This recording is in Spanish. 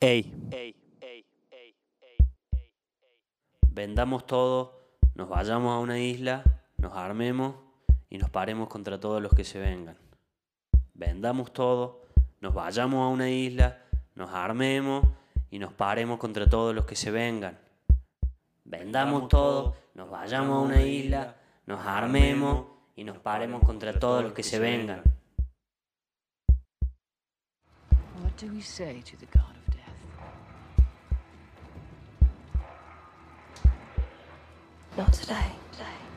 Ey. Vendamos todo, nos vayamos a una isla, nos armemos y nos paremos contra todos los que se vengan. Vendamos todo, nos vayamos a una isla, nos armemos y nos paremos contra todos los que se vengan. Vendamos todo, nos vayamos a una isla, nos armemos y nos paremos contra todos los que se vengan. What do we say to the god Not today. today.